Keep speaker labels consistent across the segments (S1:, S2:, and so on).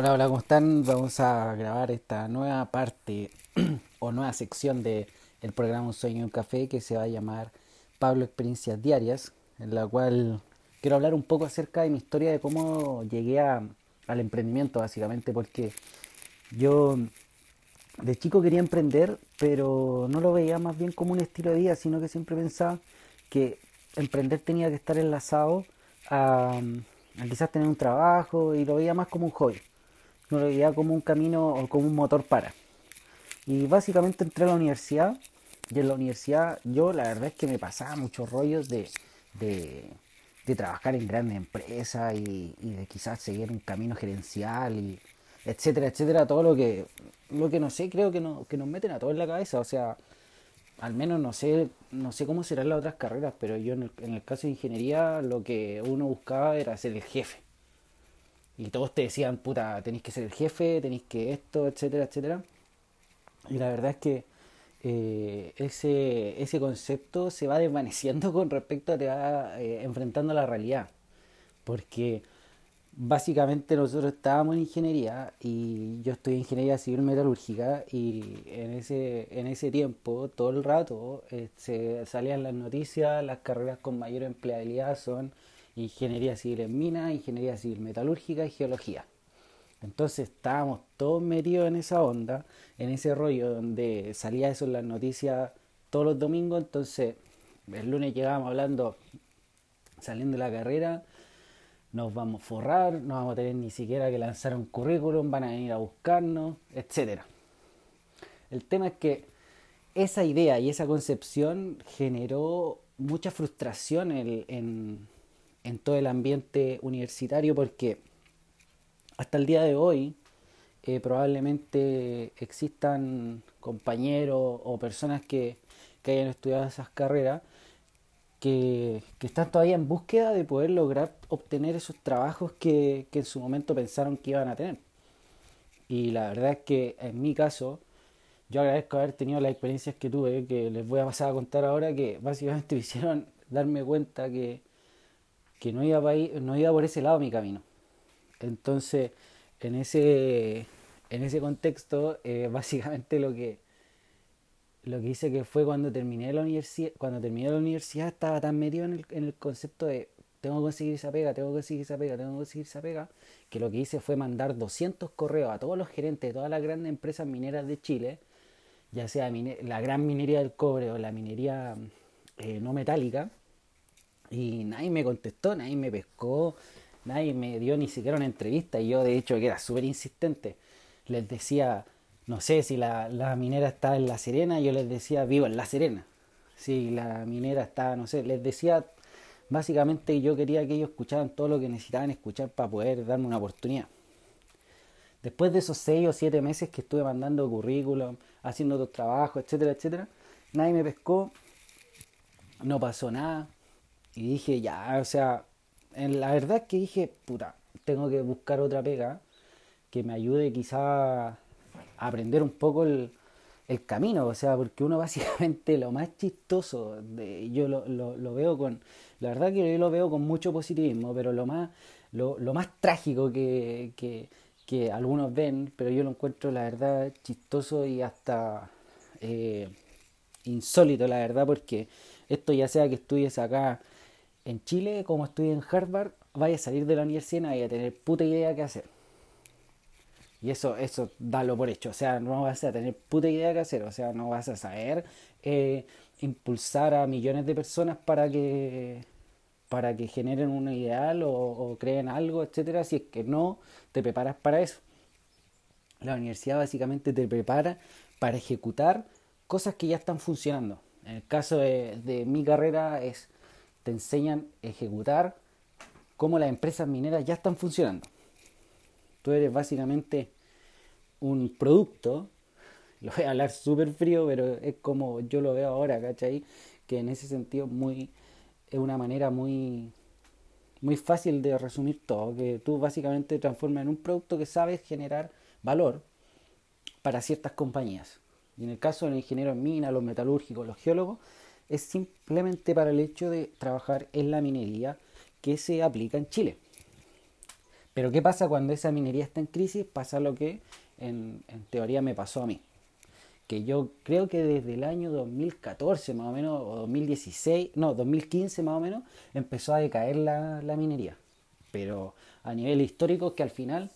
S1: Hola, hola, ¿cómo están? Vamos a grabar esta nueva parte o nueva sección de el programa Un Sueño y un Café que se va a llamar Pablo Experiencias Diarias, en la cual quiero hablar un poco acerca de mi historia de cómo llegué al emprendimiento, básicamente, porque yo de chico quería emprender, pero no lo veía más bien como un estilo de vida, sino que siempre pensaba que emprender tenía que estar enlazado a, a quizás tener un trabajo y lo veía más como un hobby no lo veía como un camino o como un motor para. Y básicamente entré a la universidad y en la universidad yo la verdad es que me pasaba muchos rollos de, de, trabajar en grandes empresas y, de quizás seguir un camino gerencial y etcétera, etcétera, todo lo que, lo que no sé, creo que, no, que nos meten a todos en la cabeza, o sea, al menos no sé, no sé cómo serán las otras carreras, pero yo en el, en el caso de ingeniería lo que uno buscaba era ser el jefe y todos te decían, puta, tenéis que ser el jefe, tenéis que esto, etcétera, etcétera. Y la verdad es que eh, ese, ese concepto se va desvaneciendo con respecto a te va eh, enfrentando a la realidad. Porque básicamente nosotros estábamos en ingeniería y yo estoy en ingeniería civil metalúrgica y en ese, en ese tiempo, todo el rato, eh, se salían las noticias, las carreras con mayor empleabilidad son ingeniería civil en minas, ingeniería civil metalúrgica y geología. Entonces estábamos todos metidos en esa onda, en ese rollo donde salía eso en las noticias todos los domingos, entonces el lunes llegábamos hablando, saliendo de la carrera, nos vamos a forrar, no vamos a tener ni siquiera que lanzar un currículum, van a venir a buscarnos, etc. El tema es que esa idea y esa concepción generó mucha frustración en en todo el ambiente universitario porque hasta el día de hoy eh, probablemente existan compañeros o personas que, hayan estudiado esas carreras que, están todavía en búsqueda de poder lograr obtener esos trabajos que, que en su momento pensaron que iban a tener. Y la verdad es que en mi caso, yo agradezco haber tenido las experiencias que tuve, que les voy a pasar a contar ahora, que básicamente me hicieron darme cuenta que que no iba, no iba por ese lado mi camino. Entonces, en ese, en ese contexto, eh, básicamente lo que, lo que hice que fue cuando terminé la universidad, cuando terminé la universidad estaba tan metido en el, en el concepto de tengo que conseguir esa pega, tengo que conseguir esa pega, tengo que conseguir esa pega, que lo que hice fue mandar 200 correos a todos los gerentes de todas las grandes empresas mineras de Chile, ya sea la gran minería del cobre o la minería eh, no metálica, y nadie me contestó, nadie me pescó, nadie me dio ni siquiera una entrevista. Y yo, de hecho, que era súper insistente, les decía, no sé si la, la, minera está en La Serena, yo les decía, vivo en La Serena. Si la minera está, no sé, les decía, básicamente yo quería que ellos escucharan todo lo que necesitaban escuchar para poder darme una oportunidad. Después de esos seis o siete meses que estuve mandando currículum, haciendo otros trabajos, etcétera, etcétera, nadie me pescó, no pasó nada, y dije, ya, o sea, la verdad que dije, puta, tengo que buscar otra pega que me ayude quizá a aprender un poco el, camino, o sea, porque uno básicamente lo más chistoso, de, yo lo, lo, veo con, la verdad que yo lo veo con mucho positivismo, pero lo más, lo, lo más trágico que, que, que, algunos ven, pero yo lo encuentro la verdad chistoso y hasta eh, insólito, la verdad, porque esto ya sea que estudies acá en Chile, como estudié en Harvard, vaya a salir de la universidad y no vaya a tener puta idea qué hacer. Y eso, eso dalo por hecho. O sea, no vas a tener puta idea qué hacer. O sea, no vas a saber eh, impulsar a millones de personas para que para que generen un ideal o, creen algo, etcétera, si es que no te preparas para eso. La universidad básicamente te prepara para ejecutar cosas que ya están funcionando. En el caso de mi carrera es te enseñan a ejecutar cómo las empresas mineras ya están funcionando. Tú eres básicamente un producto, lo voy a hablar súper frío, pero es como yo lo veo ahora, ¿cachai? Que en ese sentido muy, es una manera muy, muy fácil de resumir todo, que tú básicamente te transformas en un producto que sabes generar valor para ciertas compañías. Y en el caso del ingeniero en mina, los metalúrgicos, los geólogos, es simplemente para el hecho de trabajar en la minería que se aplica en Chile. Pero ¿qué pasa cuando esa minería está en crisis? Pasa lo que en, teoría me pasó a mí. Que yo creo que desde el año 2014 más o menos, o 2016, no, 2015 más o menos, empezó a decaer la, la minería. Pero a nivel histórico que al final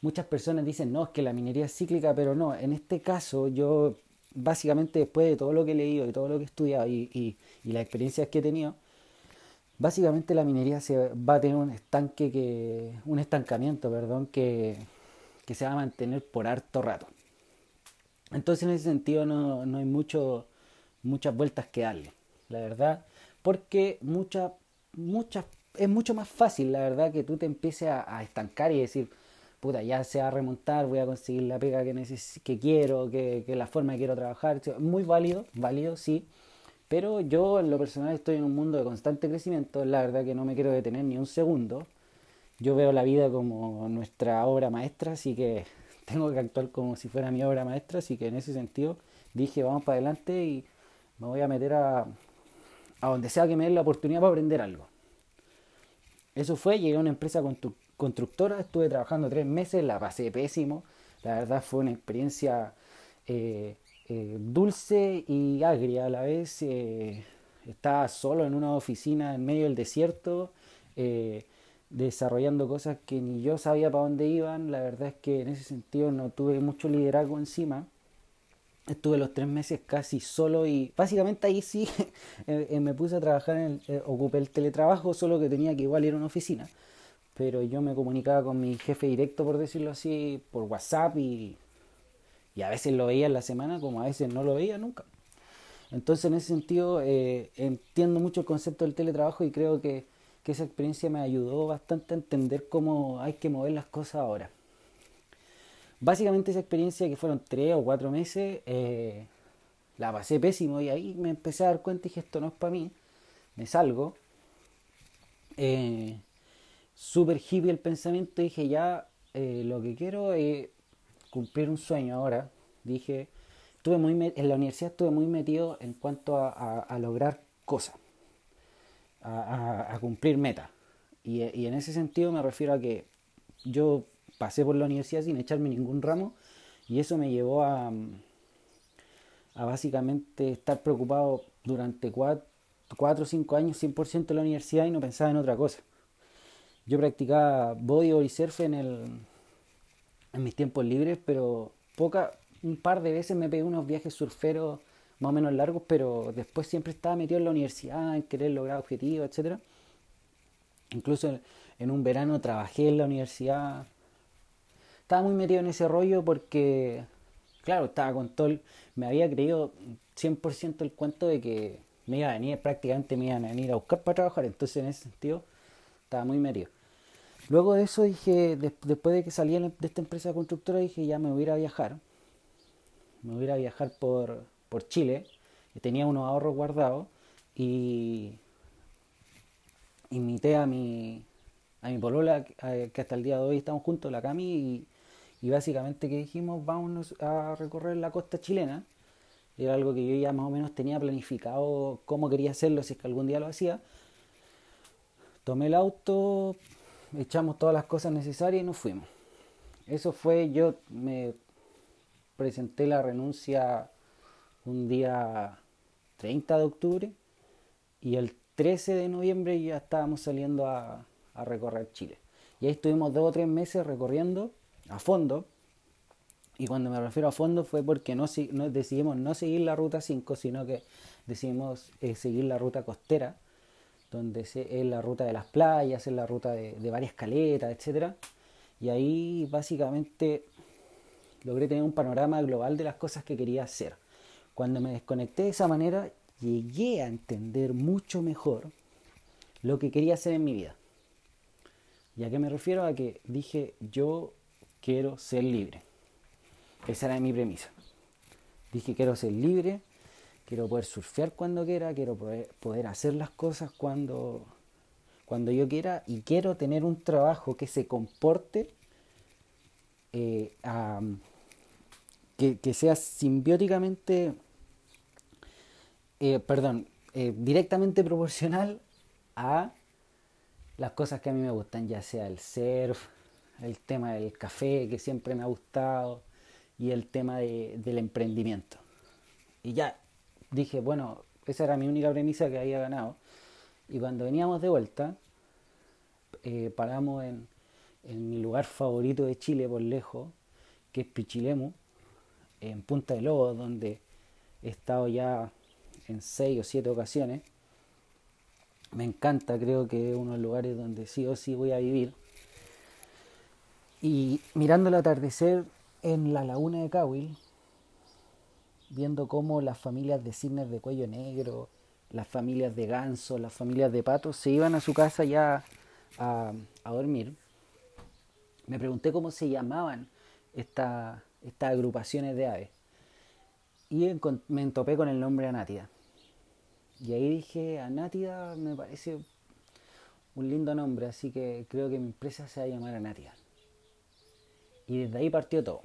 S1: muchas personas dicen, no, es que la minería es cíclica, pero no, en este caso yo básicamente después de todo lo que he leído y todo lo que he estudiado y, y, y las experiencias que he tenido, básicamente la minería se va a tener un estanque que un estancamiento perdón que, que se va a mantener por harto rato. Entonces en ese sentido no, hay mucho muchas vueltas que darle la verdad porque muchas es mucho más fácil la verdad que tú te empieces a, estancar y decir puta ya se va a remontar voy a conseguir la pega que que quiero que, que la forma que quiero trabajar muy válido válido sí pero yo en lo personal estoy en un mundo de constante crecimiento, la verdad que no me quiero detener ni un segundo. Yo veo la vida como nuestra obra maestra, así que tengo que actuar como si fuera mi obra maestra, así que en ese sentido dije vamos para adelante y me voy a meter a, a donde sea que me den la oportunidad para aprender algo. Eso fue, llegué a una empresa constructora, estuve trabajando tres meses, la pasé pésimo, la verdad fue una experiencia eh, eh, dulce y agria a la vez. Eh, estaba solo en una oficina en medio del desierto, desarrollando cosas que ni yo sabía para dónde iban. La verdad es que en ese sentido no tuve mucho liderazgo encima. Estuve los tres meses casi solo y básicamente ahí sí me puse a trabajar, en ocupé el teletrabajo, solo que tenía que igual ir a una oficina. Pero yo me comunicaba con mi jefe directo, por decirlo así, por WhatsApp y a veces lo veía en la semana como a veces no lo veía nunca. Entonces en ese sentido eh, entiendo mucho el concepto del teletrabajo y creo que, que, esa experiencia me ayudó bastante a entender cómo hay que mover las cosas ahora. Básicamente esa experiencia que fueron tres o cuatro meses, eh, la pasé pésimo y ahí me empecé a dar cuenta y dije esto no es para mí, me salgo. Eh, Súper hippie el pensamiento, dije ya lo que quiero es cumplir un sueño ahora, dije, estuve muy en la universidad estuve muy metido en cuanto a, lograr cosas, a, cumplir metas. Y, en ese sentido me refiero a que yo pasé por la universidad sin echarme ningún ramo y eso me llevó a, a básicamente estar preocupado durante cuatro, cuatro o cinco años 100% en la universidad y no pensaba en otra cosa. Yo practicaba bodyboard y surf en el, en mis tiempos libres, pero poca, un par de veces me pegué unos viajes surferos más o menos largos, pero después siempre estaba metido en la universidad, en querer lograr objetivos, etc. Incluso en un verano trabajé en la universidad. Estaba muy metido en ese rollo porque, claro, estaba con todo Me había creído 100% el cuento de que me iba a venir, prácticamente me iban a venir a buscar para trabajar, entonces en ese sentido estaba muy metido. Luego de eso dije, después de que salí de esta empresa constructora, dije ya me voy a ir a viajar. Me voy a ir a viajar por, por Chile. Tenía unos ahorros guardados y invité a mi, a mi polola, que hasta el día de hoy estamos juntos, la Cami, y, y básicamente que dijimos, vámonos a recorrer la costa chilena. Era algo que yo ya más o menos tenía planificado cómo quería hacerlo, si es que algún día lo hacía. Tomé el auto, echamos todas las cosas necesarias y nos fuimos. Eso fue, yo me presenté la renuncia un día 30 de octubre y el 13 de noviembre ya estábamos saliendo a, a recorrer Chile. Y ahí estuvimos dos o tres meses recorriendo a fondo. Y cuando me refiero a fondo fue porque no, no decidimos no seguir la ruta 5, sino que decidimos eh, seguir la ruta costera donde es la ruta de las playas, es la ruta de, varias caletas, etc. Y ahí básicamente logré tener un panorama global de las cosas que quería hacer. Cuando me desconecté de esa manera, llegué a entender mucho mejor lo que quería hacer en mi vida. ¿Y a qué me refiero? A que dije, yo quiero ser libre. Esa era mi premisa. Dije, quiero ser libre, quiero poder surfear cuando quiera, quiero poder, hacer las cosas cuando, cuando yo quiera y quiero tener un trabajo que se comporte, eh, que, sea simbióticamente, eh, perdón, eh, directamente proporcional a las cosas que a mí me gustan, ya sea el surf, el tema del café que siempre me ha gustado y el tema del emprendimiento. Y ya dije, bueno, esa era mi única premisa que había ganado. Y cuando veníamos de vuelta, eh, paramos en, en, mi lugar favorito de Chile por lejos, que es Pichilemu, en Punta de Lobos, donde he estado ya en seis o siete ocasiones. Me encanta, creo que es uno de los lugares donde sí o sí voy a vivir. Y mirando el atardecer en la laguna de Cahuil, viendo cómo las familias de cisnes de cuello negro, las familias de ganso, las familias de patos se iban a su casa ya a, dormir, me pregunté cómo se llamaban estas agrupaciones de aves. Y me entopé con el nombre Anátida. Y ahí dije, Anátida me parece un lindo nombre, así que creo que mi empresa se va a llamar Anátida. Y desde ahí partió todo.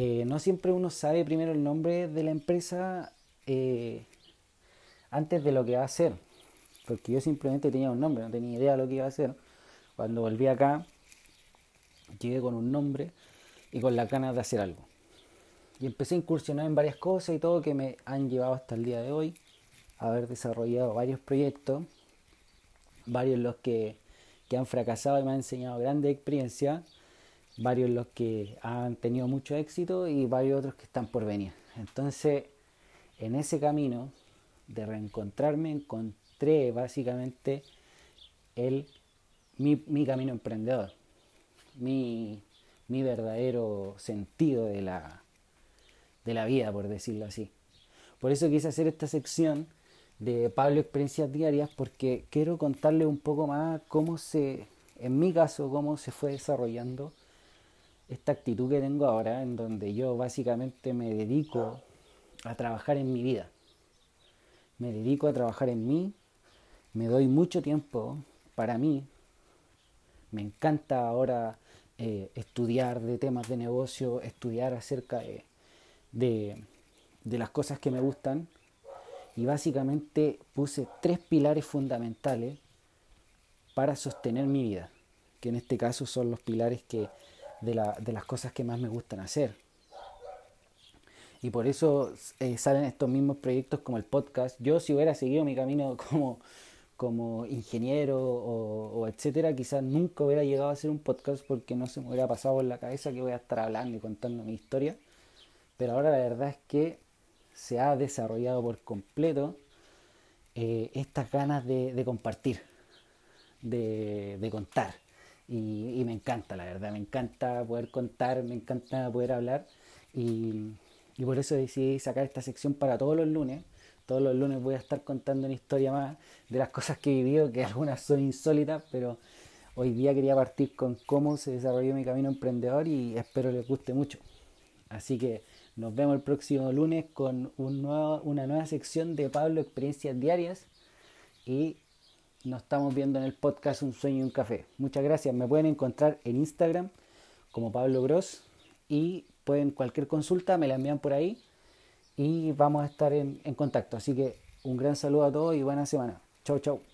S1: Eh, no siempre uno sabe primero el nombre de la empresa eh, antes de lo que va a hacer. Porque yo simplemente tenía un nombre, no tenía idea de lo que iba a hacer. Cuando volví acá, llegué con un nombre y con las ganas de hacer algo. Y empecé a incursionar en varias cosas y todo que me han llevado hasta el día de hoy a haber desarrollado varios proyectos, varios los que, que han fracasado y me han enseñado grandes experiencias varios los que han tenido mucho éxito y varios otros que están por venir. Entonces, en ese camino de reencontrarme, encontré básicamente el, mi, mi camino emprendedor, mi, mi, verdadero sentido de la, de la vida, por decirlo así. Por eso quise hacer esta sección de Pablo Experiencias Diarias, porque quiero contarle un poco más cómo se, en mi caso, cómo se fue desarrollando esta actitud que tengo ahora, en donde yo básicamente me dedico a trabajar en mi vida. Me dedico a trabajar en mí, me doy mucho tiempo para mí. Me encanta ahora eh, estudiar de temas de negocio, estudiar acerca de, de, de las cosas que me gustan. Y básicamente puse tres pilares fundamentales para sostener mi vida, que en este caso son los pilares que de, la, las cosas que más me gustan hacer. Y por eso eh, salen estos mismos proyectos como el podcast. Yo si hubiera seguido mi camino como, como ingeniero o, etcétera, quizás nunca hubiera llegado a hacer un podcast porque no se me hubiera pasado por la cabeza que voy a estar hablando y contando mi historia. Pero ahora la verdad es que se ha desarrollado por completo eh, estas ganas de, compartir, de contar. Y, me encanta, la verdad, me encanta poder contar, me encanta poder hablar y, por eso decidí sacar esta sección para todos los lunes. Todos los lunes voy a estar contando una historia más de las cosas que he vivido, que algunas son insólitas, pero hoy día quería partir con cómo se desarrolló mi camino emprendedor y espero les guste mucho. Así que nos vemos el próximo lunes con una nueva sección de Pablo Experiencias Diarias y nos estamos viendo en el podcast Un Sueño y un Café. Muchas gracias. Me pueden encontrar en Instagram como Pablo Gross y pueden cualquier consulta, me la envían por ahí y vamos a estar en, contacto. Así que un gran saludo a todos y buena semana. Chau, chau.